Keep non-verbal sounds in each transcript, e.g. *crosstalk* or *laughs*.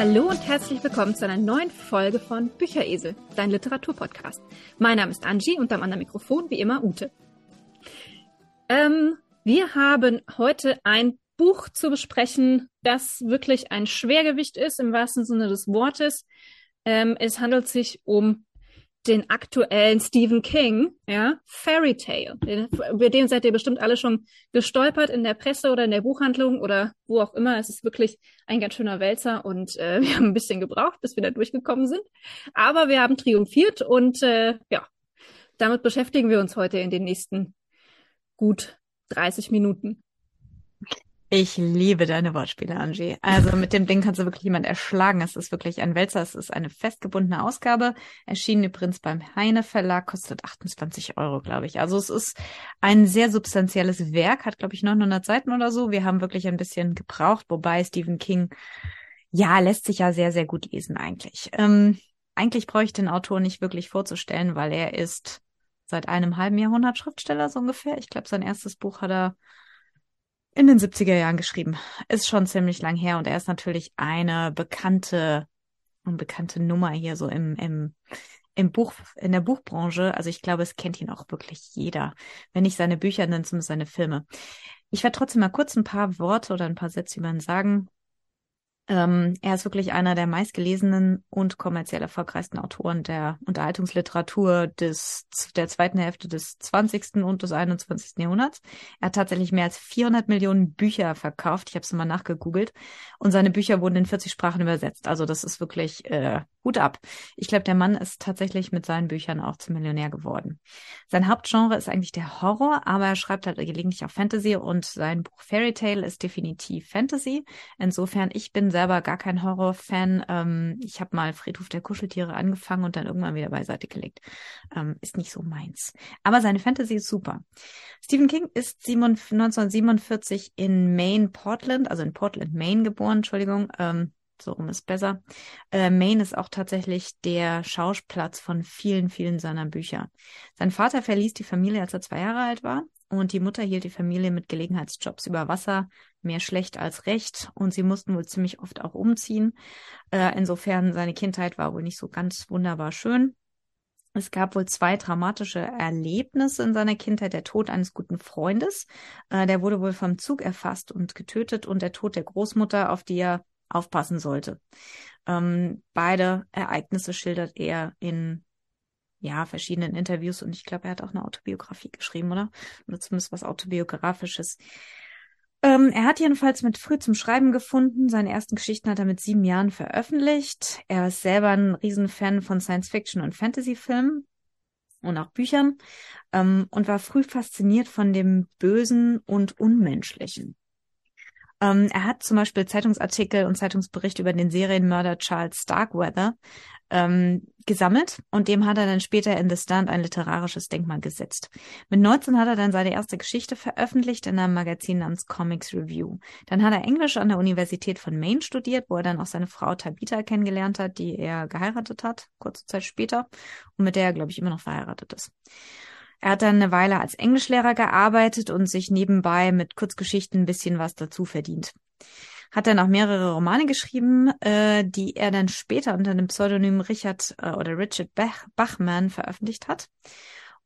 Hallo und herzlich willkommen zu einer neuen Folge von Bücheresel, dein Literaturpodcast. Mein Name ist Angie und am anderen Mikrofon wie immer Ute. Ähm, wir haben heute ein Buch zu besprechen, das wirklich ein Schwergewicht ist im wahrsten Sinne des Wortes. Ähm, es handelt sich um den aktuellen Stephen King, ja, Fairy Tale. Den, über den seid ihr bestimmt alle schon gestolpert in der Presse oder in der Buchhandlung oder wo auch immer. Es ist wirklich ein ganz schöner Wälzer und äh, *laughs* wir haben ein bisschen gebraucht, bis wir da durchgekommen sind. Aber wir haben triumphiert und äh, ja, damit beschäftigen wir uns heute in den nächsten gut 30 Minuten. Ich liebe deine Wortspiele, Angie. Also mit dem Ding kannst du wirklich jemand erschlagen. Es ist wirklich ein Wälzer. Es ist eine festgebundene Ausgabe. Erschienen übrigens beim Heine Verlag, kostet 28 Euro, glaube ich. Also es ist ein sehr substanzielles Werk, hat, glaube ich, 900 Seiten oder so. Wir haben wirklich ein bisschen gebraucht, wobei Stephen King, ja, lässt sich ja sehr, sehr gut lesen eigentlich. Ähm, eigentlich brauche ich den Autor nicht wirklich vorzustellen, weil er ist seit einem halben Jahrhundert Schriftsteller so ungefähr. Ich glaube, sein erstes Buch hat er in den 70er Jahren geschrieben. Ist schon ziemlich lang her und er ist natürlich eine bekannte und bekannte Nummer hier so im, im, im Buch, in der Buchbranche. Also ich glaube, es kennt ihn auch wirklich jeder. Wenn nicht seine Bücher, dann zumindest seine Filme. Ich werde trotzdem mal kurz ein paar Worte oder ein paar Sätze über ihn sagen. Ähm, er ist wirklich einer der meistgelesenen und kommerziell erfolgreichsten Autoren der Unterhaltungsliteratur des, der zweiten Hälfte des 20. und des 21. Jahrhunderts. Er hat tatsächlich mehr als 400 Millionen Bücher verkauft. Ich habe es mal nachgegoogelt. Und seine Bücher wurden in 40 Sprachen übersetzt. Also das ist wirklich äh, Hut ab. Ich glaube, der Mann ist tatsächlich mit seinen Büchern auch zum Millionär geworden. Sein Hauptgenre ist eigentlich der Horror, aber er schreibt halt gelegentlich auch Fantasy und sein Buch Fairy Tale ist definitiv Fantasy. Insofern, ich bin selber gar kein Horror-Fan. Ähm, ich habe mal Friedhof der Kuscheltiere angefangen und dann irgendwann wieder beiseite gelegt. Ähm, ist nicht so meins. Aber seine Fantasy ist super. Stephen King ist 1947 in Maine, Portland, also in Portland, Maine geboren, Entschuldigung. Ähm, so rum ist besser. Äh, Maine ist auch tatsächlich der Schauplatz von vielen, vielen seiner Bücher. Sein Vater verließ die Familie, als er zwei Jahre alt war. Und die Mutter hielt die Familie mit Gelegenheitsjobs über Wasser, mehr schlecht als recht. Und sie mussten wohl ziemlich oft auch umziehen. Äh, insofern, seine Kindheit war wohl nicht so ganz wunderbar schön. Es gab wohl zwei dramatische Erlebnisse in seiner Kindheit. Der Tod eines guten Freundes, äh, der wurde wohl vom Zug erfasst und getötet und der Tod der Großmutter, auf die er aufpassen sollte. Ähm, beide Ereignisse schildert er in ja, verschiedenen Interviews und ich glaube, er hat auch eine Autobiografie geschrieben, oder? Oder zumindest was Autobiografisches. Ähm, er hat jedenfalls mit früh zum Schreiben gefunden. Seine ersten Geschichten hat er mit sieben Jahren veröffentlicht. Er ist selber ein Riesenfan von Science-Fiction und Fantasy-Filmen und auch Büchern ähm, und war früh fasziniert von dem Bösen und Unmenschlichen. Ähm, er hat zum Beispiel Zeitungsartikel und Zeitungsberichte über den Serienmörder Charles Starkweather ähm, gesammelt und dem hat er dann später in The Stand ein literarisches Denkmal gesetzt. Mit 19 hat er dann seine erste Geschichte veröffentlicht in einem Magazin namens Comics Review. Dann hat er Englisch an der Universität von Maine studiert, wo er dann auch seine Frau Tabitha kennengelernt hat, die er geheiratet hat, kurze Zeit später, und mit der er, glaube ich, immer noch verheiratet ist. Er hat dann eine Weile als Englischlehrer gearbeitet und sich nebenbei mit Kurzgeschichten ein bisschen was dazu verdient. Hat dann auch mehrere Romane geschrieben, äh, die er dann später unter dem Pseudonym Richard äh, oder Richard Bach Bachman veröffentlicht hat.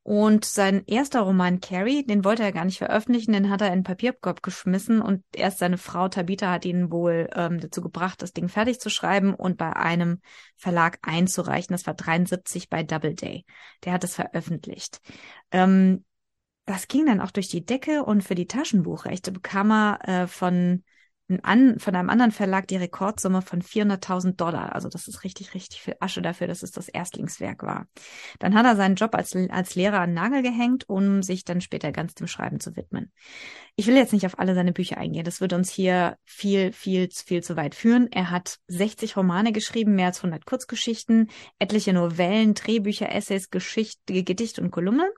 Und sein erster Roman Carrie, den wollte er gar nicht veröffentlichen, den hat er in den Papierkorb geschmissen und erst seine Frau Tabitha hat ihn wohl ähm, dazu gebracht, das Ding fertig zu schreiben und bei einem Verlag einzureichen. Das war 73 bei Doubleday. Der hat es veröffentlicht. Ähm, das ging dann auch durch die Decke und für die Taschenbuchrechte bekam er äh, von an, von einem anderen Verlag die Rekordsumme von 400.000 Dollar. Also das ist richtig, richtig viel Asche dafür, dass es das Erstlingswerk war. Dann hat er seinen Job als, als Lehrer an den Nagel gehängt, um sich dann später ganz dem Schreiben zu widmen. Ich will jetzt nicht auf alle seine Bücher eingehen. Das würde uns hier viel, viel, viel zu weit führen. Er hat 60 Romane geschrieben, mehr als 100 Kurzgeschichten, etliche Novellen, Drehbücher, Essays, Geschichte, Gedicht und Kolumnen.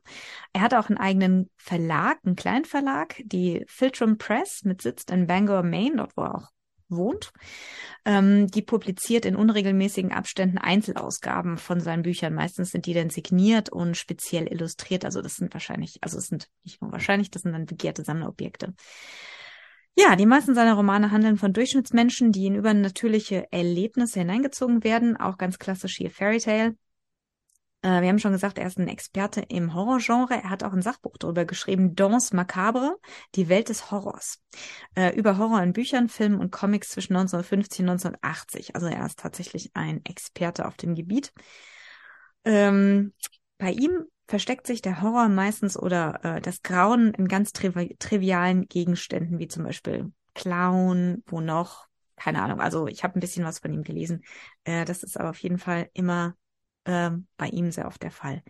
Er hat auch einen eigenen Verlag, einen kleinen Verlag, die Filtrum Press mit Sitz in Bangor, Maine, dort wo er auch wohnt. Ähm, die publiziert in unregelmäßigen Abständen Einzelausgaben von seinen Büchern. Meistens sind die dann signiert und speziell illustriert. Also das sind wahrscheinlich, also es sind nicht nur wahrscheinlich, das sind dann begehrte Sammlerobjekte. Ja, die meisten seiner Romane handeln von Durchschnittsmenschen, die in übernatürliche Erlebnisse hineingezogen werden, auch ganz klassisch hier Fairy Tale. Äh, wir haben schon gesagt, er ist ein Experte im Horrorgenre. Er hat auch ein Sachbuch darüber geschrieben, Danse Macabre, die Welt des Horrors. Äh, über Horror in Büchern, Filmen und Comics zwischen 1950 und 1980. Also er ist tatsächlich ein Experte auf dem Gebiet. Ähm, bei ihm versteckt sich der Horror meistens oder äh, das Grauen in ganz trivi trivialen Gegenständen, wie zum Beispiel Clown, wo noch, keine Ahnung, also ich habe ein bisschen was von ihm gelesen. Äh, das ist aber auf jeden Fall immer äh, bei ihm sehr oft der Fall.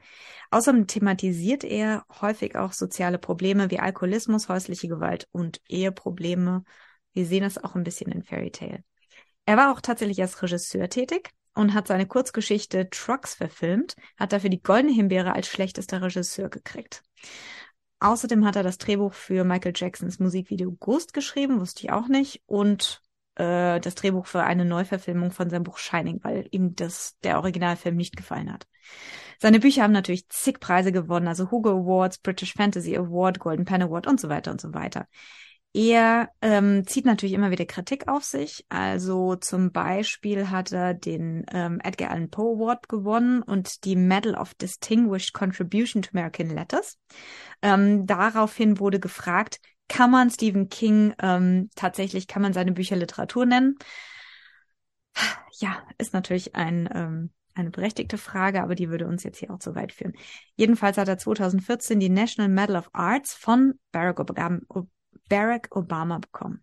Außerdem thematisiert er häufig auch soziale Probleme wie Alkoholismus, häusliche Gewalt und Eheprobleme. Wir sehen das auch ein bisschen in Fairy Tale. Er war auch tatsächlich als Regisseur tätig und hat seine Kurzgeschichte Trucks verfilmt, hat dafür die Goldene Himbeere als schlechtester Regisseur gekriegt. Außerdem hat er das Drehbuch für Michael Jacksons Musikvideo Ghost geschrieben, wusste ich auch nicht, und äh, das Drehbuch für eine Neuverfilmung von seinem Buch Shining, weil ihm das der Originalfilm nicht gefallen hat. Seine Bücher haben natürlich zig Preise gewonnen, also Hugo Awards, British Fantasy Award, Golden Pen Award und so weiter und so weiter. Er ähm, zieht natürlich immer wieder Kritik auf sich. Also zum Beispiel hat er den ähm, Edgar Allan Poe Award gewonnen und die Medal of Distinguished Contribution to American Letters. Ähm, daraufhin wurde gefragt, kann man Stephen King ähm, tatsächlich, kann man seine Bücher Literatur nennen? Ja, ist natürlich ein ähm, eine berechtigte Frage, aber die würde uns jetzt hier auch zu weit führen. Jedenfalls hat er 2014 die National Medal of Arts von Barack Obama, Barack Obama bekommen.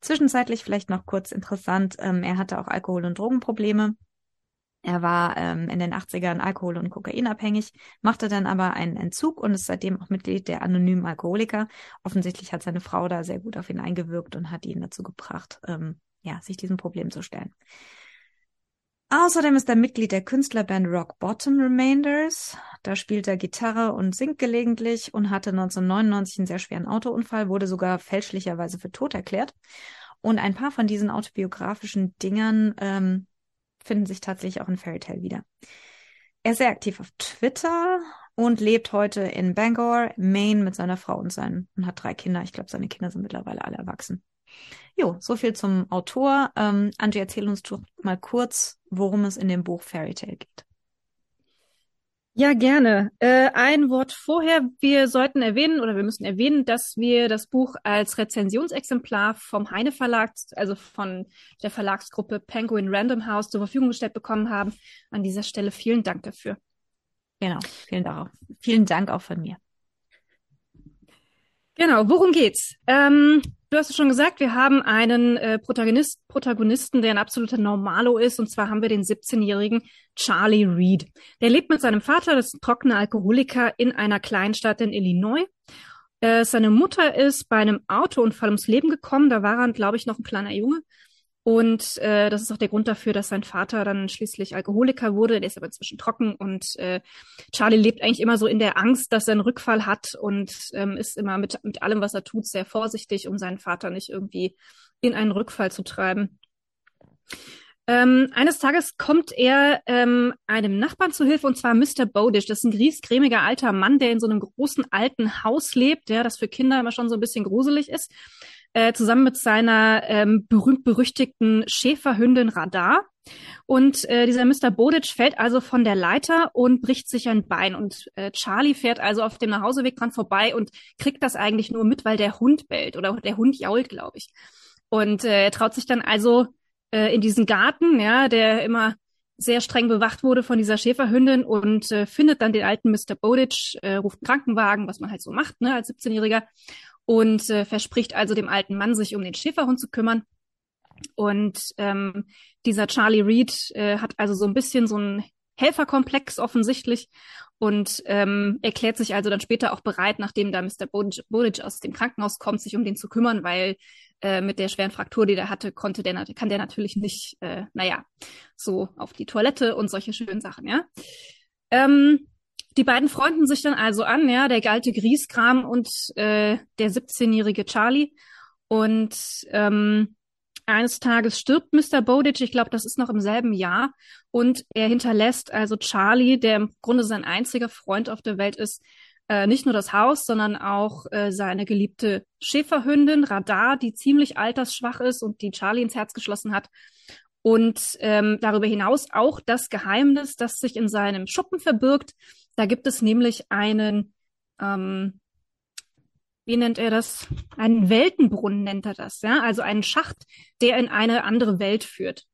Zwischenzeitlich vielleicht noch kurz interessant, ähm, er hatte auch Alkohol- und Drogenprobleme. Er war ähm, in den 80ern Alkohol- und Kokainabhängig, machte dann aber einen Entzug und ist seitdem auch Mitglied der anonymen Alkoholiker. Offensichtlich hat seine Frau da sehr gut auf ihn eingewirkt und hat ihn dazu gebracht, ähm, ja, sich diesem Problem zu stellen. Außerdem ist er Mitglied der Künstlerband Rock Bottom Remainders. Da spielt er Gitarre und singt gelegentlich und hatte 1999 einen sehr schweren Autounfall, wurde sogar fälschlicherweise für tot erklärt. Und ein paar von diesen autobiografischen Dingern ähm, finden sich tatsächlich auch in Fairy Tale wieder. Er ist sehr aktiv auf Twitter und lebt heute in Bangor, Maine mit seiner Frau und seinen und hat drei Kinder. Ich glaube, seine Kinder sind mittlerweile alle erwachsen. Jo, so viel zum Autor. Ähm, Angie, erzähl uns doch mal kurz, worum es in dem Buch Fairy Tale geht. Ja, gerne. Äh, ein Wort vorher. Wir sollten erwähnen oder wir müssen erwähnen, dass wir das Buch als Rezensionsexemplar vom Heine Verlag, also von der Verlagsgruppe Penguin Random House zur Verfügung gestellt bekommen haben. An dieser Stelle vielen Dank dafür. Genau, vielen Dank. Vielen Dank auch von mir. Genau, worum geht's? Ähm, Du hast es schon gesagt, wir haben einen äh, Protagonist, Protagonisten, der ein absoluter Normalo ist. Und zwar haben wir den 17-jährigen Charlie Reed. Der lebt mit seinem Vater, das ist ein trockener Alkoholiker, in einer Kleinstadt in Illinois. Äh, seine Mutter ist bei einem Autounfall ums Leben gekommen. Da war er, glaube ich, noch ein kleiner Junge. Und äh, das ist auch der Grund dafür, dass sein Vater dann schließlich Alkoholiker wurde. Der ist aber inzwischen trocken und äh, Charlie lebt eigentlich immer so in der Angst, dass er einen Rückfall hat und ähm, ist immer mit, mit allem, was er tut, sehr vorsichtig, um seinen Vater nicht irgendwie in einen Rückfall zu treiben. Ähm, eines Tages kommt er ähm, einem Nachbarn zu Hilfe und zwar Mr. Bodish. Das ist ein griesgrämiger alter Mann, der in so einem großen alten Haus lebt, ja, das für Kinder immer schon so ein bisschen gruselig ist äh, zusammen mit seiner ähm, berühmt-berüchtigten Schäferhündin Radar. Und äh, dieser Mr. Bodic fällt also von der Leiter und bricht sich ein Bein. Und äh, Charlie fährt also auf dem Nachhauseweg dran vorbei und kriegt das eigentlich nur mit, weil der Hund bellt oder der Hund jault, glaube ich. Und äh, er traut sich dann also äh, in diesen Garten, ja, der immer sehr streng bewacht wurde von dieser Schäferhündin und äh, findet dann den alten Mr. Bodic, äh, ruft einen Krankenwagen, was man halt so macht, ne, als 17-Jähriger, und äh, verspricht also dem alten Mann, sich um den Schäferhund zu kümmern. Und ähm, dieser Charlie Reed äh, hat also so ein bisschen so einen Helferkomplex offensichtlich und ähm, erklärt sich also dann später auch bereit, nachdem da Mr. Bodic aus dem Krankenhaus kommt, sich um den zu kümmern, weil äh, mit der schweren Fraktur, die der hatte, konnte der kann der natürlich nicht, äh, naja, so auf die Toilette und solche schönen Sachen, ja. Ähm, die beiden freunden sich dann also an, ja, der alte Grieskram und äh, der 17-jährige Charlie. Und ähm, eines Tages stirbt Mr. Bowditch, ich glaube, das ist noch im selben Jahr. Und er hinterlässt also Charlie, der im Grunde sein einziger Freund auf der Welt ist, äh, nicht nur das Haus, sondern auch äh, seine geliebte Schäferhündin Radar, die ziemlich altersschwach ist und die Charlie ins Herz geschlossen hat. Und ähm, darüber hinaus auch das Geheimnis, das sich in seinem Schuppen verbirgt. Da gibt es nämlich einen, ähm, wie nennt er das? Einen Weltenbrunnen nennt er das, ja, also einen Schacht, der in eine andere Welt führt.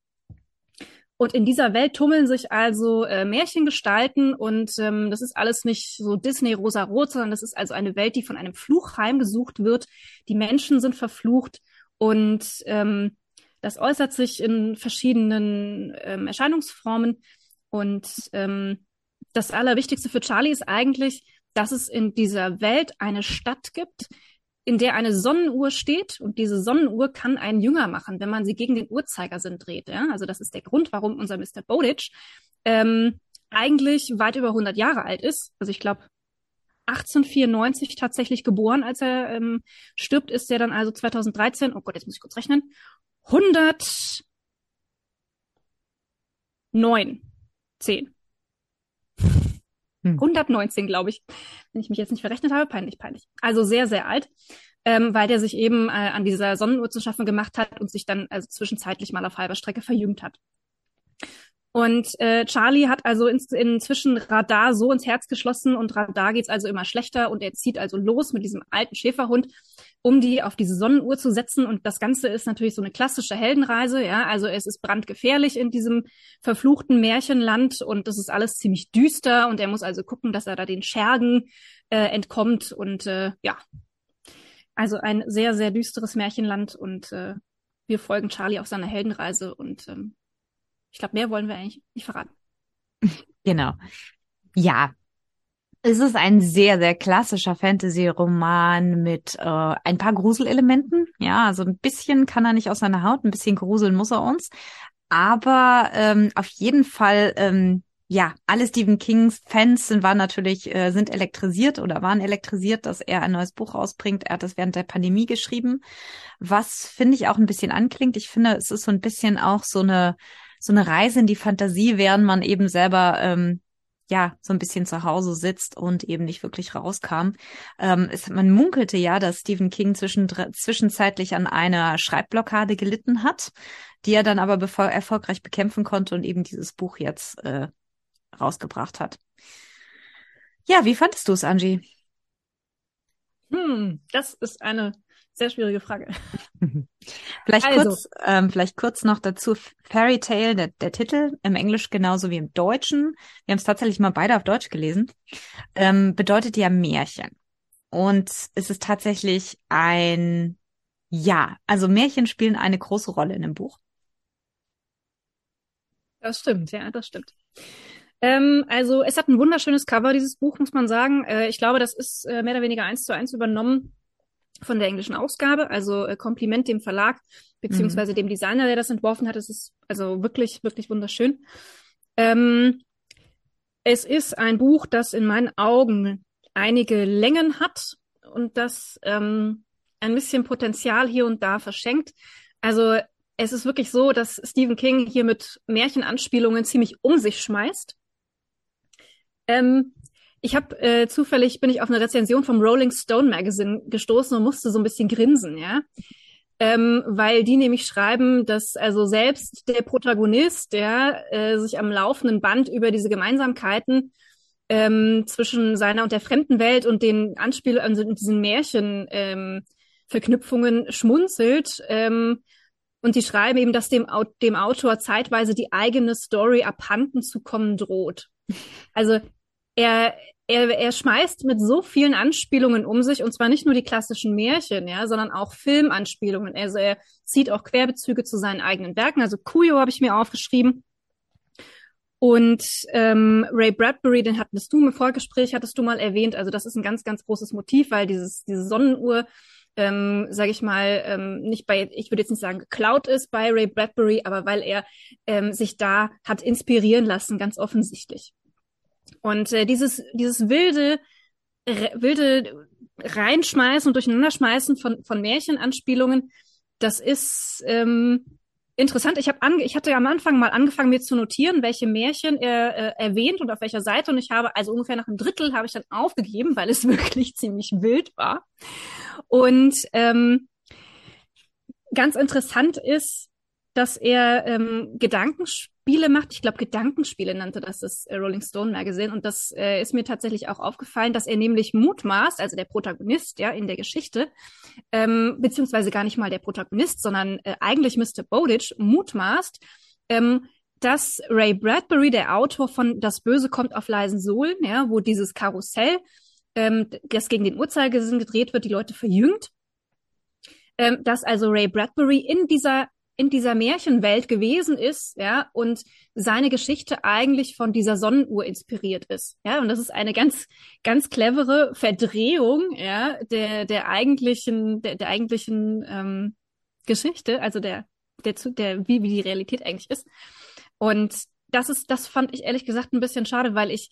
Und in dieser Welt tummeln sich also äh, Märchengestalten und ähm, das ist alles nicht so Disney rosa-rot, sondern das ist also eine Welt, die von einem Fluch heimgesucht wird. Die Menschen sind verflucht und ähm, das äußert sich in verschiedenen ähm, Erscheinungsformen. Und ähm, das Allerwichtigste für Charlie ist eigentlich, dass es in dieser Welt eine Stadt gibt, in der eine Sonnenuhr steht und diese Sonnenuhr kann einen jünger machen, wenn man sie gegen den Uhrzeigersinn dreht. Ja? Also das ist der Grund, warum unser Mr. Bowditch ähm, eigentlich weit über 100 Jahre alt ist. Also ich glaube 1894 tatsächlich geboren, als er ähm, stirbt, ist er dann also 2013, oh Gott, jetzt muss ich kurz rechnen, 109, 10. 119, hm. glaube ich, wenn ich mich jetzt nicht verrechnet habe. Peinlich, peinlich. Also sehr, sehr alt, ähm, weil der sich eben äh, an dieser Sonnenuhr zu schaffen gemacht hat und sich dann also zwischenzeitlich mal auf halber Strecke verjüngt hat. Und äh, Charlie hat also in, inzwischen Radar so ins Herz geschlossen und Radar geht's also immer schlechter und er zieht also los mit diesem alten Schäferhund, um die auf diese Sonnenuhr zu setzen. Und das Ganze ist natürlich so eine klassische Heldenreise, ja. Also es ist brandgefährlich in diesem verfluchten Märchenland und das ist alles ziemlich düster und er muss also gucken, dass er da den Schergen äh, entkommt und äh, ja. Also ein sehr, sehr düsteres Märchenland und äh, wir folgen Charlie auf seiner Heldenreise und ähm, ich glaube, mehr wollen wir eigentlich nicht verraten. *laughs* Genau. Ja. Es ist ein sehr, sehr klassischer Fantasy-Roman mit äh, ein paar Gruselelementen. Ja, also ein bisschen kann er nicht aus seiner Haut, ein bisschen gruseln muss er uns. Aber ähm, auf jeden Fall, ähm, ja, alle Stephen Kings Fans sind, waren natürlich, äh, sind elektrisiert oder waren elektrisiert, dass er ein neues Buch rausbringt. Er hat es während der Pandemie geschrieben, was finde ich auch ein bisschen anklingt. Ich finde, es ist so ein bisschen auch so eine so eine Reise in die Fantasie, während man eben selber ähm, ja so ein bisschen zu Hause sitzt und eben nicht wirklich rauskam. Ähm, es, man munkelte ja, dass Stephen King zwischen, zwischenzeitlich an einer Schreibblockade gelitten hat, die er dann aber erfolgreich bekämpfen konnte und eben dieses Buch jetzt äh, rausgebracht hat. Ja, wie fandest du es, Angie? Hm, das ist eine sehr schwierige Frage. *laughs* vielleicht also. kurz, ähm, vielleicht kurz noch dazu Fairy Tale, der, der Titel im Englisch genauso wie im Deutschen. Wir haben es tatsächlich mal beide auf Deutsch gelesen. Ähm, bedeutet ja Märchen. Und es ist tatsächlich ein ja, also Märchen spielen eine große Rolle in dem Buch. Das stimmt, ja, das stimmt. Ähm, also es hat ein wunderschönes Cover, dieses Buch, muss man sagen. Äh, ich glaube, das ist äh, mehr oder weniger eins zu eins übernommen von der englischen Ausgabe. Also äh, Kompliment dem Verlag beziehungsweise mhm. dem Designer, der das entworfen hat. Es ist also wirklich, wirklich wunderschön. Ähm, es ist ein Buch, das in meinen Augen einige Längen hat und das ähm, ein bisschen Potenzial hier und da verschenkt. Also es ist wirklich so, dass Stephen King hier mit Märchenanspielungen ziemlich um sich schmeißt. Ähm, ich habe äh, zufällig bin ich auf eine Rezension vom Rolling Stone Magazine gestoßen und musste so ein bisschen grinsen, ja. Ähm, weil die nämlich schreiben, dass also selbst der Protagonist, der äh, sich am laufenden Band über diese Gemeinsamkeiten ähm, zwischen seiner und der fremden Welt und den Anspiel also diesen Märchen ähm, Verknüpfungen schmunzelt. Ähm, und die schreiben eben, dass dem, dem Autor zeitweise die eigene Story abhanden zu kommen droht. Also er, er, er schmeißt mit so vielen Anspielungen um sich, und zwar nicht nur die klassischen Märchen, ja, sondern auch Filmanspielungen. Also er zieht auch Querbezüge zu seinen eigenen Werken. Also Kuyo habe ich mir aufgeschrieben. Und ähm, Ray Bradbury, den hattest du im Vorgespräch, hattest du mal erwähnt. Also das ist ein ganz, ganz großes Motiv, weil dieses, diese Sonnenuhr, ähm, sage ich mal, ähm, nicht bei, ich würde jetzt nicht sagen geklaut ist bei Ray Bradbury, aber weil er ähm, sich da hat inspirieren lassen, ganz offensichtlich. Und äh, dieses, dieses wilde, wilde Reinschmeißen und Durcheinanderschmeißen von, von Märchenanspielungen, das ist, ähm, interessant. Ich habe ange ich hatte am Anfang mal angefangen, mir zu notieren, welche Märchen er äh, erwähnt und auf welcher Seite. Und ich habe also ungefähr nach einem Drittel habe ich dann aufgegeben, weil es *laughs* wirklich ziemlich wild war. Und ähm, ganz interessant ist, dass er ähm, Gedankenspiele macht. Ich glaube, Gedankenspiele nannte das das äh, Rolling Stone Magazine. Und das äh, ist mir tatsächlich auch aufgefallen, dass er nämlich mutmaßt, also der Protagonist ja in der Geschichte, ähm, beziehungsweise gar nicht mal der Protagonist, sondern äh, eigentlich Mr. Bowditch mutmaßt, ähm, dass Ray Bradbury, der Autor von Das Böse kommt auf leisen Sohlen, ja, wo dieses Karussell, ähm, das gegen den Uhrzeigersinn gedreht wird, die Leute verjüngt, ähm, dass also Ray Bradbury in dieser in dieser Märchenwelt gewesen ist, ja, und seine Geschichte eigentlich von dieser Sonnenuhr inspiriert ist, ja, und das ist eine ganz, ganz clevere Verdrehung, ja, der, der eigentlichen, der, der eigentlichen ähm, Geschichte, also der, der, der, wie, wie die Realität eigentlich ist. Und das ist, das fand ich ehrlich gesagt ein bisschen schade, weil ich,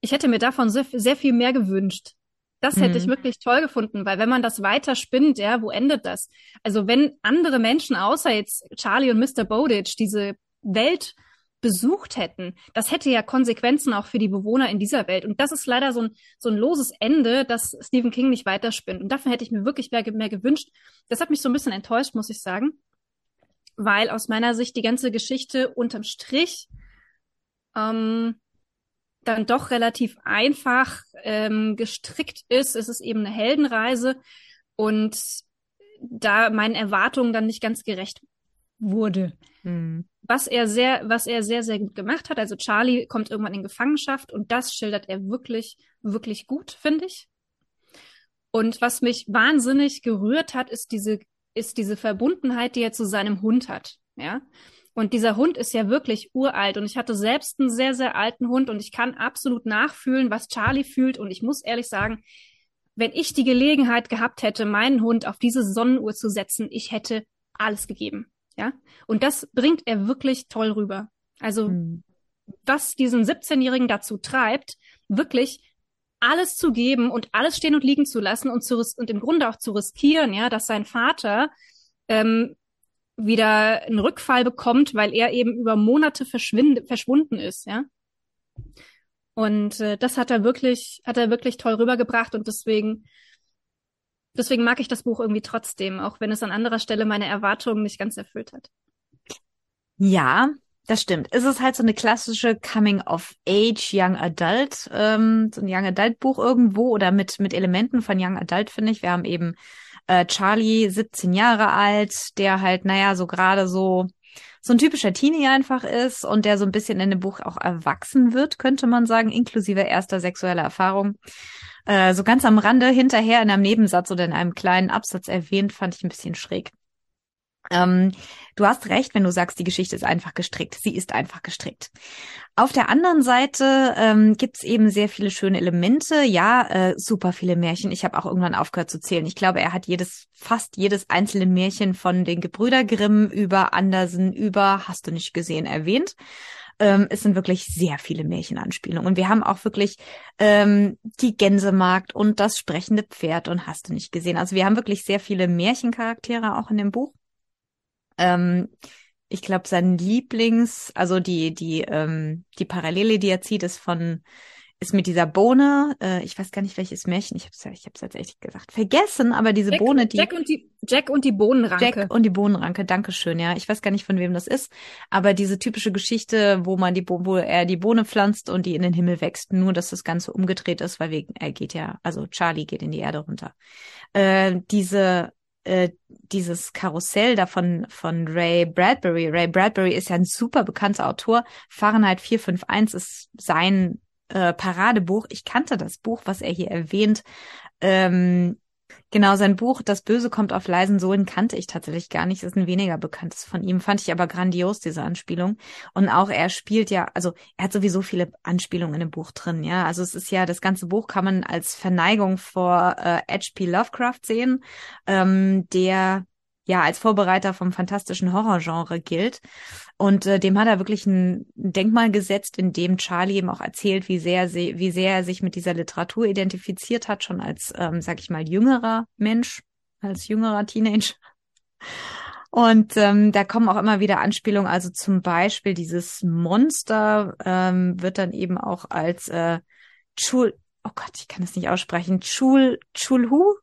ich hätte mir davon sehr, sehr viel mehr gewünscht. Das hätte mhm. ich wirklich toll gefunden, weil wenn man das weiter spinnt, ja, wo endet das? Also wenn andere Menschen außer jetzt Charlie und Mr. Bowditch diese Welt besucht hätten, das hätte ja Konsequenzen auch für die Bewohner in dieser Welt. Und das ist leider so ein, so ein loses Ende, dass Stephen King nicht weiterspinnt. Und dafür hätte ich mir wirklich mehr, mehr gewünscht. Das hat mich so ein bisschen enttäuscht, muss ich sagen, weil aus meiner Sicht die ganze Geschichte unterm Strich ähm, dann doch relativ einfach ähm, gestrickt ist. Es ist eben eine Heldenreise und da meinen Erwartungen dann nicht ganz gerecht wurde. Mhm. Was er sehr, was er sehr, sehr gut gemacht hat. Also Charlie kommt irgendwann in Gefangenschaft und das schildert er wirklich, wirklich gut, finde ich. Und was mich wahnsinnig gerührt hat, ist diese, ist diese Verbundenheit, die er zu seinem Hund hat. Ja. Und dieser Hund ist ja wirklich uralt und ich hatte selbst einen sehr, sehr alten Hund und ich kann absolut nachfühlen, was Charlie fühlt und ich muss ehrlich sagen, wenn ich die Gelegenheit gehabt hätte, meinen Hund auf diese Sonnenuhr zu setzen, ich hätte alles gegeben. Ja. Und das bringt er wirklich toll rüber. Also, hm. was diesen 17-Jährigen dazu treibt, wirklich alles zu geben und alles stehen und liegen zu lassen und zu und im Grunde auch zu riskieren, ja, dass sein Vater ähm, wieder einen Rückfall bekommt, weil er eben über Monate verschwunden ist, ja. Und äh, das hat er wirklich, hat er wirklich toll rübergebracht und deswegen, deswegen mag ich das Buch irgendwie trotzdem, auch wenn es an anderer Stelle meine Erwartungen nicht ganz erfüllt hat. Ja, das stimmt. Es ist halt so eine klassische Coming of Age Young Adult, ähm, so ein Young Adult Buch irgendwo oder mit mit Elementen von Young Adult finde ich. Wir haben eben äh, Charlie, 17 Jahre alt, der halt, naja, so gerade so so ein typischer Teenie einfach ist und der so ein bisschen in dem Buch auch erwachsen wird, könnte man sagen, inklusive erster sexueller Erfahrung. Äh, so ganz am Rande hinterher in einem Nebensatz oder in einem kleinen Absatz erwähnt, fand ich ein bisschen schräg. Ähm, du hast recht, wenn du sagst, die Geschichte ist einfach gestrickt. Sie ist einfach gestrickt. Auf der anderen Seite ähm, gibt es eben sehr viele schöne Elemente. Ja, äh, super viele Märchen. Ich habe auch irgendwann aufgehört zu zählen. Ich glaube, er hat jedes, fast jedes einzelne Märchen von den Gebrüder Grimm über Andersen, über Hast du nicht gesehen erwähnt. Ähm, es sind wirklich sehr viele Märchenanspielungen. Und wir haben auch wirklich ähm, die Gänsemarkt und das sprechende Pferd und hast du nicht gesehen. Also wir haben wirklich sehr viele Märchencharaktere auch in dem Buch. Ähm, ich glaube, sein Lieblings, also die, die, ähm, die Parallele, die er zieht, ist von, ist mit dieser Bohne, äh, ich weiß gar nicht, welches Märchen, ich hab's, ich hab's jetzt echt gesagt, vergessen, aber diese Jack, Bohne, die. Jack und die, Jack und die Bohnenranke. Jack und die Bohnenranke, Dankeschön, ja. Ich weiß gar nicht, von wem das ist, aber diese typische Geschichte, wo man die, wo er die Bohne pflanzt und die in den Himmel wächst, nur dass das Ganze umgedreht ist, weil wegen, er geht ja, also Charlie geht in die Erde runter. Äh, diese, äh, dieses Karussell da von, von Ray Bradbury. Ray Bradbury ist ja ein super bekannter Autor. Fahrenheit 451 ist sein äh, Paradebuch. Ich kannte das Buch, was er hier erwähnt. Ähm, Genau, sein Buch Das Böse kommt auf leisen Sohlen kannte ich tatsächlich gar nicht. Das ist ein weniger bekanntes von ihm. Fand ich aber grandios, diese Anspielung. Und auch er spielt ja, also er hat sowieso viele Anspielungen in dem Buch drin, ja. Also es ist ja, das ganze Buch kann man als Verneigung vor äh, H.P. Lovecraft sehen, ähm, der ja als Vorbereiter vom fantastischen Horrorgenre gilt. Und äh, dem hat er wirklich ein Denkmal gesetzt, in dem Charlie eben auch erzählt, wie sehr, wie sehr er sich mit dieser Literatur identifiziert hat, schon als, ähm, sag ich mal, jüngerer Mensch, als jüngerer Teenager. Und ähm, da kommen auch immer wieder Anspielungen. Also zum Beispiel dieses Monster ähm, wird dann eben auch als äh, Chul, oh Gott, ich kann es nicht aussprechen, Chul, Chulhu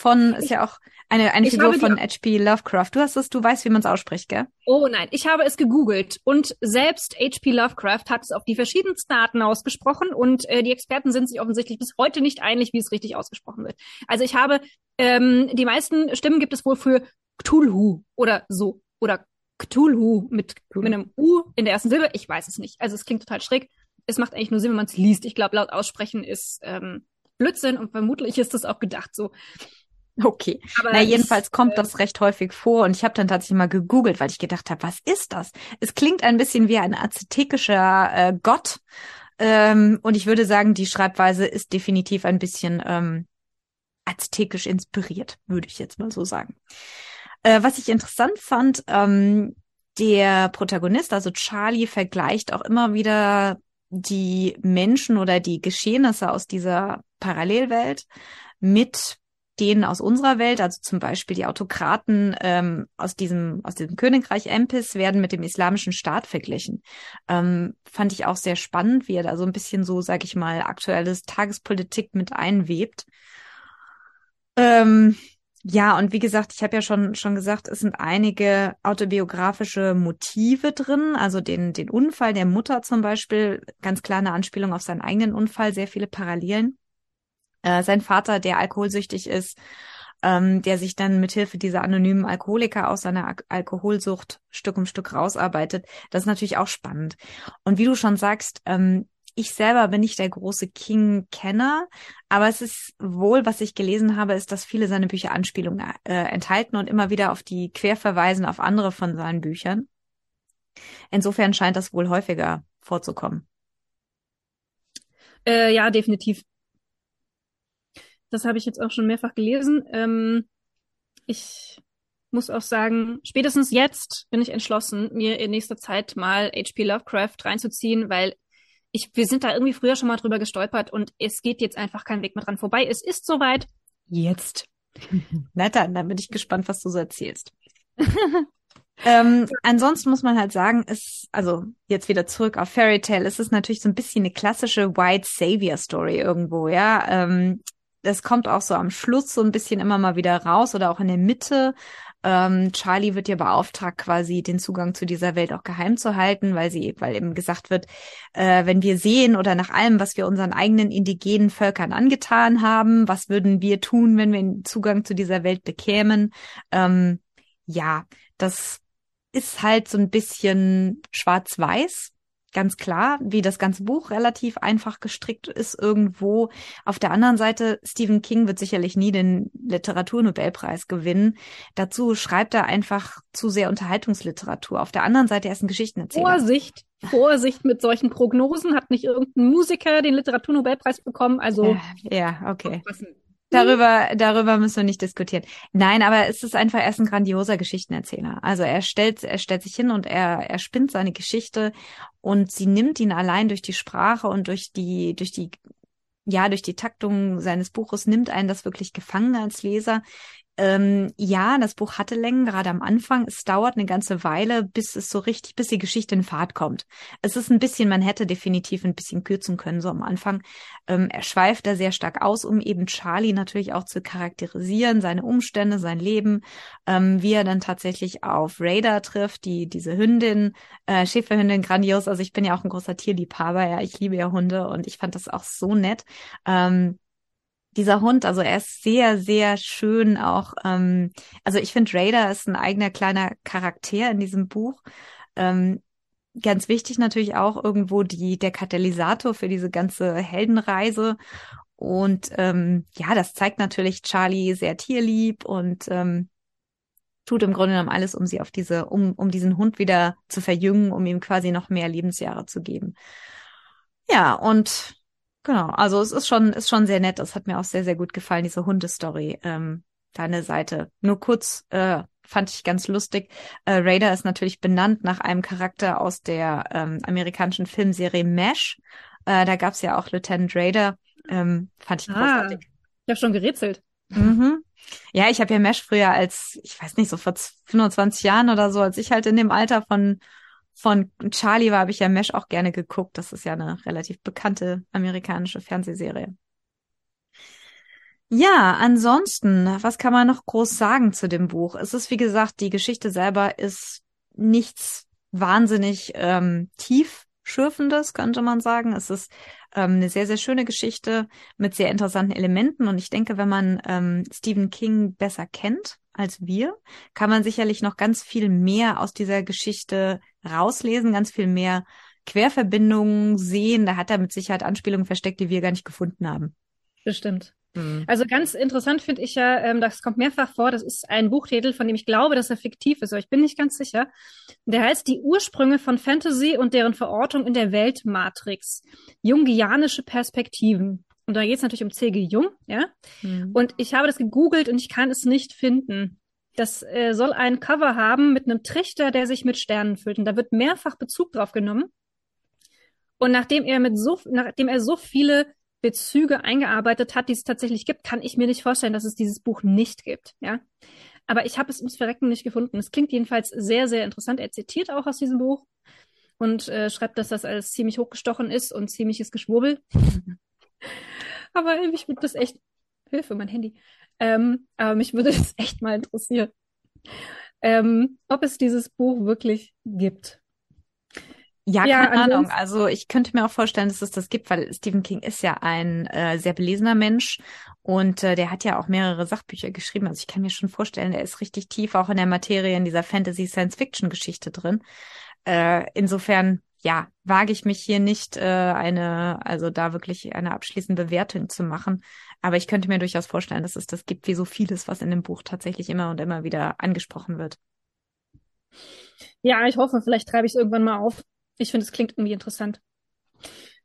von, ist ja auch eine, eine Figur von H.P. Lovecraft. Du hast es, du weißt, wie man es ausspricht, gell? Oh nein, ich habe es gegoogelt und selbst H.P. Lovecraft hat es auf die verschiedensten Arten ausgesprochen und äh, die Experten sind sich offensichtlich bis heute nicht einig, wie es richtig ausgesprochen wird. Also ich habe, ähm, die meisten Stimmen gibt es wohl für Cthulhu oder so oder Cthulhu mit, mit einem U in der ersten Silbe. Ich weiß es nicht. Also es klingt total schräg. Es macht eigentlich nur Sinn, wenn man es liest. Ich glaube, laut aussprechen ist ähm, Blödsinn und vermutlich ist das auch gedacht so. Okay. Aber Na, jedenfalls ich, kommt äh, das recht häufig vor und ich habe dann tatsächlich mal gegoogelt, weil ich gedacht habe, was ist das? Es klingt ein bisschen wie ein aztekischer äh, Gott. Ähm, und ich würde sagen, die Schreibweise ist definitiv ein bisschen ähm, aztekisch inspiriert, würde ich jetzt mal so sagen. Äh, was ich interessant fand, ähm, der Protagonist, also Charlie, vergleicht auch immer wieder die Menschen oder die Geschehnisse aus dieser Parallelwelt mit denen aus unserer Welt, also zum Beispiel die Autokraten ähm, aus diesem aus diesem Königreich Empis werden mit dem islamischen Staat verglichen. Ähm, fand ich auch sehr spannend, wie er da so ein bisschen so, sag ich mal, aktuelles Tagespolitik mit einwebt. Ähm, ja, und wie gesagt, ich habe ja schon schon gesagt, es sind einige autobiografische Motive drin, also den den Unfall der Mutter zum Beispiel, ganz klar eine Anspielung auf seinen eigenen Unfall, sehr viele Parallelen. Äh, sein Vater, der alkoholsüchtig ist, ähm, der sich dann mithilfe dieser anonymen Alkoholiker aus seiner Al Alkoholsucht Stück um Stück rausarbeitet. Das ist natürlich auch spannend. Und wie du schon sagst, ähm, ich selber bin nicht der große King-Kenner, aber es ist wohl, was ich gelesen habe, ist, dass viele seine Bücher Anspielungen äh, enthalten und immer wieder auf die querverweisen auf andere von seinen Büchern. Insofern scheint das wohl häufiger vorzukommen. Äh, ja, definitiv. Das habe ich jetzt auch schon mehrfach gelesen. Ähm, ich muss auch sagen, spätestens jetzt bin ich entschlossen, mir in nächster Zeit mal H.P. Lovecraft reinzuziehen, weil ich, wir sind da irgendwie früher schon mal drüber gestolpert und es geht jetzt einfach kein Weg mehr dran vorbei. Es ist soweit. Jetzt. *laughs* Na dann, dann bin ich gespannt, was du so erzählst. *laughs* ähm, ansonsten muss man halt sagen, ist, also jetzt wieder zurück auf Fairy Tale, ist es natürlich so ein bisschen eine klassische White Savior Story irgendwo, ja. Ähm, das kommt auch so am Schluss so ein bisschen immer mal wieder raus oder auch in der Mitte. Ähm, Charlie wird ja beauftragt, quasi den Zugang zu dieser Welt auch geheim zu halten, weil sie, weil eben gesagt wird, äh, wenn wir sehen oder nach allem, was wir unseren eigenen indigenen Völkern angetan haben, was würden wir tun, wenn wir den Zugang zu dieser Welt bekämen? Ähm, ja, das ist halt so ein bisschen schwarz-weiß ganz klar, wie das ganze Buch relativ einfach gestrickt ist irgendwo. Auf der anderen Seite, Stephen King wird sicherlich nie den Literaturnobelpreis gewinnen. Dazu schreibt er einfach zu sehr Unterhaltungsliteratur. Auf der anderen Seite, er ist ein Geschichtenerzähler. Vorsicht, Vorsicht mit solchen Prognosen. Hat nicht irgendein Musiker den Literaturnobelpreis bekommen? Also. Ja, okay. Darüber, darüber müssen wir nicht diskutieren. Nein, aber es ist einfach erst ein grandioser Geschichtenerzähler. Also er stellt, er stellt sich hin und er, er spinnt seine Geschichte und sie nimmt ihn allein durch die Sprache und durch die, durch die, ja, durch die Taktung seines Buches nimmt einen das wirklich gefangen als Leser. Ähm, ja, das Buch hatte Längen, gerade am Anfang. Es dauert eine ganze Weile, bis es so richtig, bis die Geschichte in Fahrt kommt. Es ist ein bisschen, man hätte definitiv ein bisschen kürzen können, so am Anfang. Ähm, er schweift da sehr stark aus, um eben Charlie natürlich auch zu charakterisieren, seine Umstände, sein Leben, ähm, wie er dann tatsächlich auf Raider trifft, die, diese Hündin, äh, Schäferhündin, grandios. Also ich bin ja auch ein großer Tierliebhaber, ja, ich liebe ja Hunde und ich fand das auch so nett. Ähm, dieser Hund, also er ist sehr, sehr schön auch. Ähm, also ich finde, Raider ist ein eigener kleiner Charakter in diesem Buch. Ähm, ganz wichtig natürlich auch irgendwo die, der Katalysator für diese ganze Heldenreise. Und ähm, ja, das zeigt natürlich Charlie sehr tierlieb und ähm, tut im Grunde genommen alles, um sie auf diese, um, um diesen Hund wieder zu verjüngen, um ihm quasi noch mehr Lebensjahre zu geben. Ja, und Genau, also es ist schon, ist schon sehr nett. Es hat mir auch sehr, sehr gut gefallen, diese Hundestory, ähm, deine Seite. Nur kurz, äh, fand ich ganz lustig. Äh, Raider ist natürlich benannt nach einem Charakter aus der ähm, amerikanischen Filmserie MASH. Äh, da gab's ja auch Lieutenant Raider. Ähm, fand ich ah, großartig. Ich habe schon gerätselt. Mhm. Ja, ich habe ja Mesh früher als, ich weiß nicht, so vor 25 Jahren oder so, als ich halt in dem Alter von von Charlie war, habe ich ja Mesh auch gerne geguckt. Das ist ja eine relativ bekannte amerikanische Fernsehserie. Ja, ansonsten, was kann man noch groß sagen zu dem Buch? Es ist, wie gesagt, die Geschichte selber ist nichts wahnsinnig ähm, tiefschürfendes, könnte man sagen. Es ist ähm, eine sehr, sehr schöne Geschichte mit sehr interessanten Elementen. Und ich denke, wenn man ähm, Stephen King besser kennt als wir, kann man sicherlich noch ganz viel mehr aus dieser Geschichte rauslesen, ganz viel mehr Querverbindungen sehen. Da hat er mit Sicherheit Anspielungen versteckt, die wir gar nicht gefunden haben. Bestimmt. Mhm. Also ganz interessant finde ich ja, ähm, das kommt mehrfach vor, das ist ein Buchtitel, von dem ich glaube, dass er fiktiv ist, aber ich bin nicht ganz sicher. Der heißt Die Ursprünge von Fantasy und deren Verortung in der Weltmatrix. Jungianische Perspektiven. Und da geht es natürlich um C.G. Jung, ja. Mhm. Und ich habe das gegoogelt und ich kann es nicht finden. Das äh, soll ein Cover haben mit einem Trichter, der sich mit Sternen füllt. Und da wird mehrfach Bezug drauf genommen. Und nachdem er mit so, nachdem er so viele Bezüge eingearbeitet hat, die es tatsächlich gibt, kann ich mir nicht vorstellen, dass es dieses Buch nicht gibt. Ja, aber ich habe es ums Verrecken nicht gefunden. Es klingt jedenfalls sehr, sehr interessant. Er zitiert auch aus diesem Buch und äh, schreibt, dass das alles ziemlich hochgestochen ist und ziemliches Geschwurbel. *laughs* aber mich würde das echt Hilfe, mein Handy. Ähm, aber mich würde *laughs* das echt mal interessieren, ähm, ob es dieses Buch wirklich gibt. Ja, ja keine Ahnung. Also ich könnte mir auch vorstellen, dass es das gibt, weil Stephen King ist ja ein äh, sehr belesener Mensch und äh, der hat ja auch mehrere Sachbücher geschrieben. Also ich kann mir schon vorstellen, er ist richtig tief auch in der Materie in dieser Fantasy-Science-Fiction-Geschichte drin. Äh, insofern, ja, wage ich mich hier nicht äh, eine, also da wirklich eine abschließende Bewertung zu machen. Aber ich könnte mir durchaus vorstellen, dass es das gibt, wie so vieles, was in dem Buch tatsächlich immer und immer wieder angesprochen wird. Ja, ich hoffe, vielleicht treibe ich es irgendwann mal auf. Ich finde, es klingt irgendwie interessant.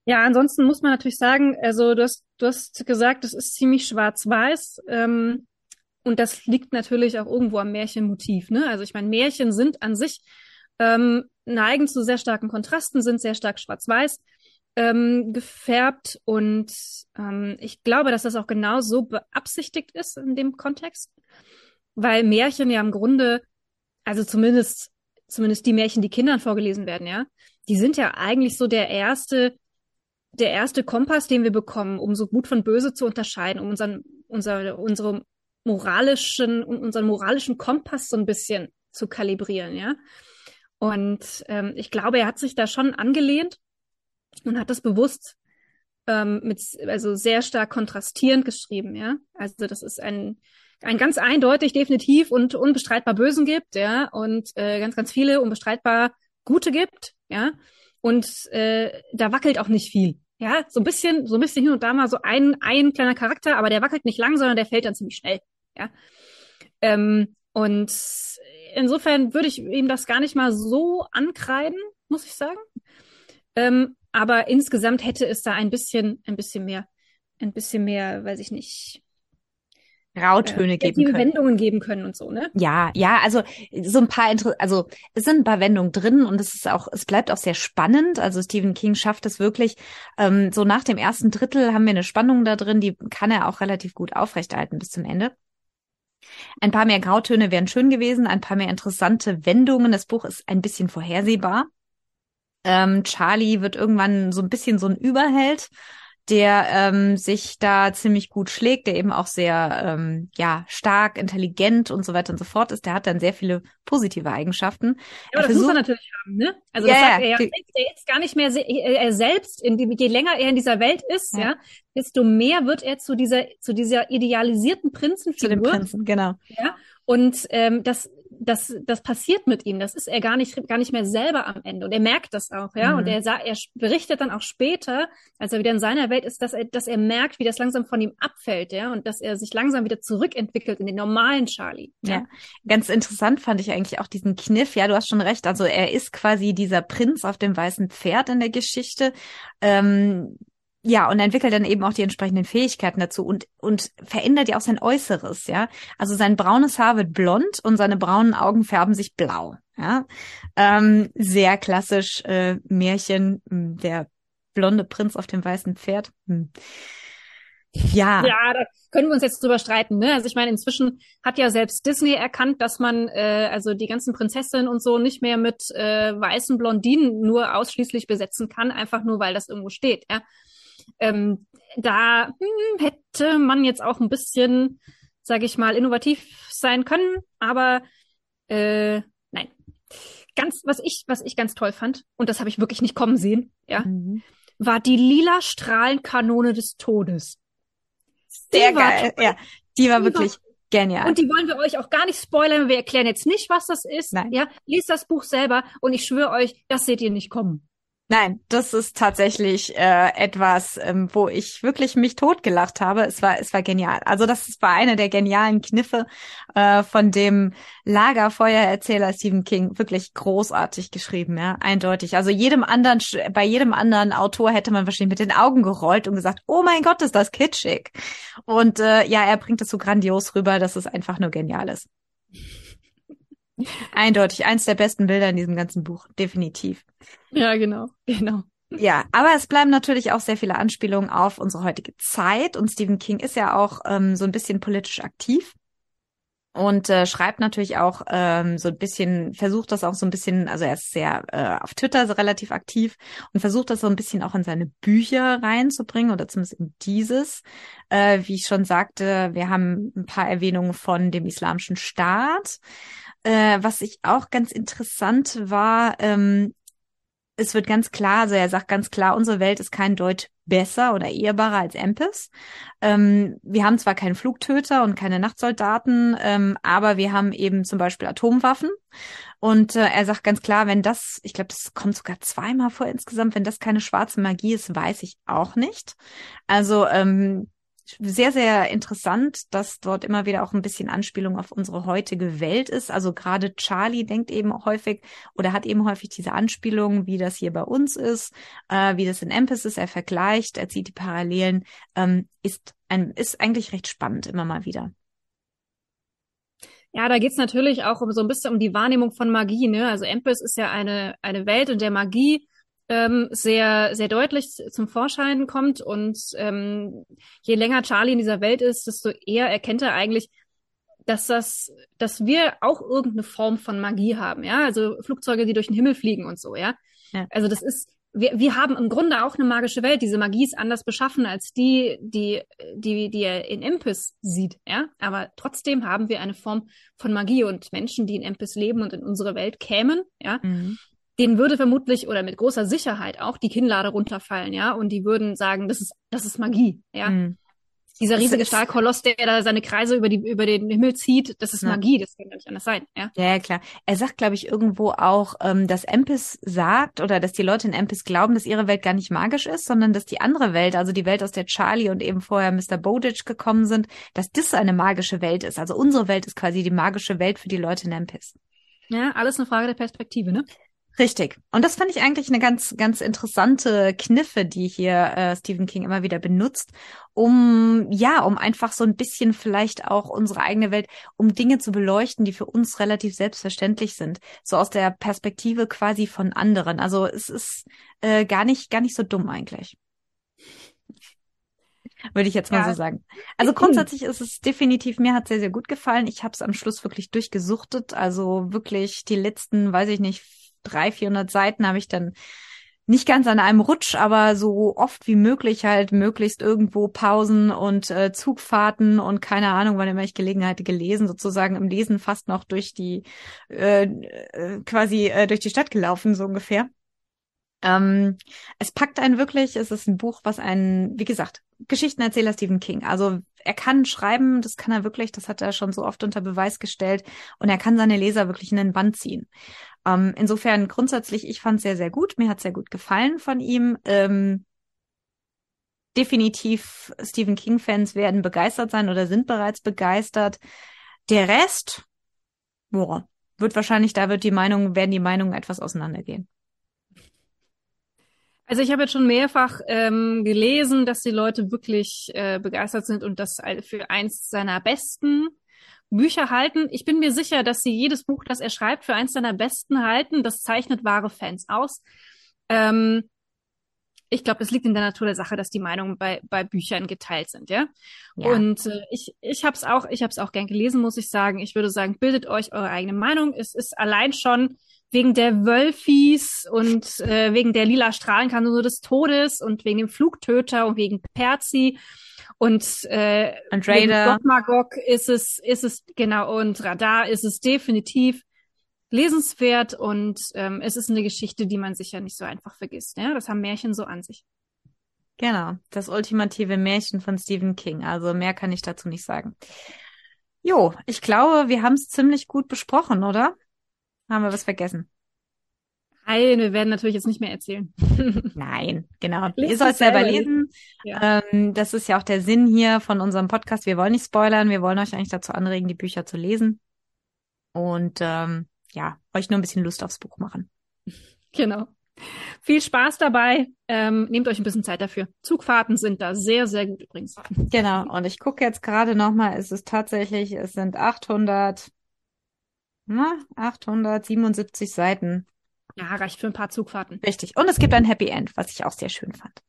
Ja, ansonsten muss man natürlich sagen, also du hast, du hast gesagt, es ist ziemlich schwarz-weiß. Ähm, und das liegt natürlich auch irgendwo am Märchenmotiv. Ne? Also ich meine, Märchen sind an sich ähm, neigen zu sehr starken Kontrasten, sind sehr stark schwarz-weiß ähm, gefärbt. Und ähm, ich glaube, dass das auch genau so beabsichtigt ist in dem Kontext. Weil Märchen ja im Grunde, also zumindest, zumindest die Märchen, die Kindern vorgelesen werden, ja, die sind ja eigentlich so der erste, der erste Kompass, den wir bekommen, um so gut von böse zu unterscheiden, um unseren, unser, unsere moralischen, unseren moralischen Kompass so ein bisschen zu kalibrieren, ja. Und ähm, ich glaube, er hat sich da schon angelehnt und hat das bewusst ähm, mit, also sehr stark kontrastierend geschrieben, ja. Also das ist ein, ein ganz eindeutig, definitiv und unbestreitbar Bösen gibt, ja, und äh, ganz, ganz viele unbestreitbar Gute gibt, ja. Und äh, da wackelt auch nicht viel. Ja, so ein bisschen, so ein bisschen hin und da mal so ein, ein kleiner Charakter, aber der wackelt nicht lang, sondern der fällt dann ziemlich schnell. Ja. Ähm, und insofern würde ich ihm das gar nicht mal so ankreiden, muss ich sagen. Ähm, aber insgesamt hätte es da ein bisschen, ein bisschen mehr, ein bisschen mehr, weiß ich nicht, Grautöne äh, geben können. Wendungen geben können und so, ne? Ja, ja, also so ein paar, Inter also es sind ein paar Wendungen drin und es ist auch, es bleibt auch sehr spannend. Also Stephen King schafft es wirklich. Ähm, so nach dem ersten Drittel haben wir eine Spannung da drin, die kann er auch relativ gut aufrechterhalten bis zum Ende. Ein paar mehr Grautöne wären schön gewesen, ein paar mehr interessante Wendungen. Das Buch ist ein bisschen vorhersehbar. Ähm, Charlie wird irgendwann so ein bisschen so ein Überheld der ähm, sich da ziemlich gut schlägt, der eben auch sehr ähm, ja stark, intelligent und so weiter und so fort ist. Der hat dann sehr viele positive Eigenschaften. Ja, aber das muss er natürlich haben, ne? Also das ja, sagt er ja, er ist gar nicht mehr er selbst, die, je länger er in dieser Welt ist, ja. ja, desto mehr wird er zu dieser zu dieser idealisierten Prinzenfigur. Zu dem Prinzen, genau. Ja. Und ähm, das das, das passiert mit ihm. Das ist er gar nicht, gar nicht mehr selber am Ende. Und er merkt das auch, ja. Mhm. Und er, er berichtet dann auch später, als er wieder in seiner Welt ist, dass er, dass er merkt, wie das langsam von ihm abfällt, ja. Und dass er sich langsam wieder zurückentwickelt in den normalen Charlie. Ja. ja. Ganz interessant fand ich eigentlich auch diesen Kniff. Ja, du hast schon recht. Also er ist quasi dieser Prinz auf dem weißen Pferd in der Geschichte. Ähm, ja, und entwickelt dann eben auch die entsprechenden Fähigkeiten dazu und, und verändert ja auch sein Äußeres, ja. Also sein braunes Haar wird blond und seine braunen Augen färben sich blau, ja. Ähm, sehr klassisch äh, Märchen, hm, der blonde Prinz auf dem weißen Pferd. Hm. Ja. Ja, da können wir uns jetzt drüber streiten. Ne? Also ich meine, inzwischen hat ja selbst Disney erkannt, dass man äh, also die ganzen Prinzessinnen und so nicht mehr mit äh, weißen Blondinen nur ausschließlich besetzen kann, einfach nur weil das irgendwo steht. Ja? Ähm, da hm, hätte man jetzt auch ein bisschen, sage ich mal, innovativ sein können, aber äh, nein. Ganz, was ich, was ich ganz toll fand, und das habe ich wirklich nicht kommen sehen, ja, mhm. war die lila Strahlenkanone des Todes. Sehr die geil, ja. Die war die wirklich war, genial. Und die wollen wir euch auch gar nicht spoilern. Wir erklären jetzt nicht, was das ist. Nein. Ja, lest das Buch selber und ich schwöre euch, das seht ihr nicht kommen. Nein, das ist tatsächlich äh, etwas, ähm, wo ich wirklich mich totgelacht habe. Es war, es war genial. Also das war eine der genialen Kniffe äh, von dem Lagerfeuererzähler Stephen King. Wirklich großartig geschrieben, ja, eindeutig. Also jedem anderen, bei jedem anderen Autor hätte man wahrscheinlich mit den Augen gerollt und gesagt, oh mein Gott, ist das kitschig. Und äh, ja, er bringt das so grandios rüber, dass es einfach nur genial ist. Eindeutig, eins der besten Bilder in diesem ganzen Buch, definitiv. Ja, genau, genau. Ja, aber es bleiben natürlich auch sehr viele Anspielungen auf unsere heutige Zeit und Stephen King ist ja auch ähm, so ein bisschen politisch aktiv und äh, schreibt natürlich auch ähm, so ein bisschen, versucht das auch so ein bisschen, also er ist sehr äh, auf Twitter relativ aktiv und versucht das so ein bisschen auch in seine Bücher reinzubringen oder zumindest in dieses. Äh, wie ich schon sagte, wir haben ein paar Erwähnungen von dem Islamischen Staat. Äh, was ich auch ganz interessant war, ähm, es wird ganz klar, also er sagt ganz klar, unsere Welt ist kein Deut besser oder ehrbarer als Empis. Ähm, wir haben zwar keinen Flugtöter und keine Nachtsoldaten, ähm, aber wir haben eben zum Beispiel Atomwaffen. Und äh, er sagt ganz klar, wenn das, ich glaube, das kommt sogar zweimal vor insgesamt, wenn das keine schwarze Magie ist, weiß ich auch nicht. Also ähm, sehr, sehr interessant, dass dort immer wieder auch ein bisschen Anspielung auf unsere heutige Welt ist. Also gerade Charlie denkt eben häufig oder hat eben häufig diese Anspielung, wie das hier bei uns ist, äh, wie das in Empis ist. Er vergleicht, er zieht die Parallelen, ähm, ist, ein, ist eigentlich recht spannend immer mal wieder. Ja, da geht's natürlich auch um so ein bisschen um die Wahrnehmung von Magie. Ne? Also Empis ist ja eine, eine Welt, in der Magie ähm, sehr, sehr deutlich zum Vorschein kommt. Und ähm, je länger Charlie in dieser Welt ist, desto eher erkennt er eigentlich, dass das, dass wir auch irgendeine Form von Magie haben, ja, also Flugzeuge, die durch den Himmel fliegen und so, ja. ja. Also das ist, wir, wir haben im Grunde auch eine magische Welt. Diese Magie ist anders beschaffen als die, die, die, die er in Impus sieht, ja. Aber trotzdem haben wir eine Form von Magie und Menschen, die in Impus leben und in unsere Welt kämen, ja. Mhm denen würde vermutlich oder mit großer Sicherheit auch die Kinnlade runterfallen, ja, und die würden sagen, das ist, das ist Magie, ja. Mhm. Dieser riesige Stahlkoloss, der da seine Kreise über die über den Himmel zieht, das ist ja. Magie, das kann nicht anders sein, ja. Ja, klar. Er sagt, glaube ich, irgendwo auch, ähm, dass Empis sagt oder dass die Leute in Empis glauben, dass ihre Welt gar nicht magisch ist, sondern dass die andere Welt, also die Welt, aus der Charlie und eben vorher Mr. Bowditch gekommen sind, dass das eine magische Welt ist. Also unsere Welt ist quasi die magische Welt für die Leute in Empis. Ja, alles eine Frage der Perspektive, ne? Richtig. Und das fand ich eigentlich eine ganz, ganz interessante Kniffe, die hier äh, Stephen King immer wieder benutzt, um, ja, um einfach so ein bisschen vielleicht auch unsere eigene Welt, um Dinge zu beleuchten, die für uns relativ selbstverständlich sind. So aus der Perspektive quasi von anderen. Also es ist äh, gar nicht, gar nicht so dumm eigentlich. Würde ich jetzt mal ja. so sagen. Also *clears throat* grundsätzlich ist es definitiv, mir hat sehr, sehr gut gefallen. Ich habe es am Schluss wirklich durchgesuchtet. Also wirklich die letzten, weiß ich nicht, drei, vierhundert Seiten habe ich dann nicht ganz an einem Rutsch, aber so oft wie möglich halt möglichst irgendwo Pausen und äh, Zugfahrten und keine Ahnung, wann immer ich Gelegenheit gelesen, sozusagen im Lesen fast noch durch die äh, äh, quasi äh, durch die Stadt gelaufen, so ungefähr. Ähm, es packt einen wirklich, es ist ein Buch, was einen, wie gesagt, Geschichtenerzähler Stephen King. Also er kann schreiben, das kann er wirklich, das hat er schon so oft unter Beweis gestellt und er kann seine Leser wirklich in den Band ziehen. Ähm, insofern grundsätzlich, ich fand es sehr, sehr gut. Mir hat sehr gut gefallen von ihm. Ähm, definitiv Stephen King-Fans werden begeistert sein oder sind bereits begeistert. Der Rest, boah, wird wahrscheinlich, da wird die Meinung, werden die Meinungen etwas auseinandergehen. Also ich habe jetzt schon mehrfach ähm, gelesen, dass die Leute wirklich äh, begeistert sind und das für eins seiner besten Bücher halten. Ich bin mir sicher, dass sie jedes Buch, das er schreibt, für eins seiner besten halten. Das zeichnet wahre Fans aus. Ähm, ich glaube, es liegt in der Natur der Sache, dass die Meinungen bei, bei Büchern geteilt sind, ja. Ja. Und äh, ich, ich habe es auch, ich habe es auch gern gelesen, muss ich sagen. Ich würde sagen, bildet euch eure eigene Meinung. Es ist allein schon wegen der Wölfis und äh, wegen der lila Strahlenkanone des Todes und wegen dem Flugtöter und wegen Perzi und äh, Und wegen Raider. Magog ist es, ist es genau und Radar ist es definitiv lesenswert und ähm, es ist eine Geschichte, die man sicher nicht so einfach vergisst. Ja, das haben Märchen so an sich. Genau, das ultimative Märchen von Stephen King. Also mehr kann ich dazu nicht sagen. Jo, ich glaube, wir haben es ziemlich gut besprochen, oder? Haben wir was vergessen? Nein, wir werden natürlich jetzt nicht mehr erzählen. *laughs* Nein, genau. Lest Ihr sollt selber lesen. Ja. Ähm, das ist ja auch der Sinn hier von unserem Podcast. Wir wollen nicht spoilern. Wir wollen euch eigentlich dazu anregen, die Bücher zu lesen. Und ähm, ja, euch nur ein bisschen Lust aufs Buch machen. Genau. Viel Spaß dabei. Ähm, nehmt euch ein bisschen Zeit dafür. Zugfahrten sind da sehr, sehr gut übrigens. Genau. Und ich gucke jetzt gerade nochmal. Es ist tatsächlich, es sind 800, na, 877 Seiten. Ja, reicht für ein paar Zugfahrten. Richtig. Und es gibt ein Happy End, was ich auch sehr schön fand.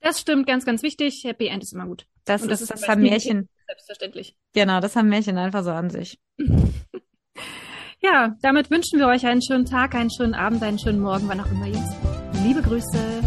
Das stimmt, ganz, ganz wichtig. Happy End ist immer gut. Das Und ist, das das, ist bei haben Märchen, Selbstverständlich. genau, das haben Märchen einfach so an sich. *laughs* Ja, damit wünschen wir euch einen schönen Tag, einen schönen Abend, einen schönen Morgen, wann auch immer ihr es. Liebe Grüße.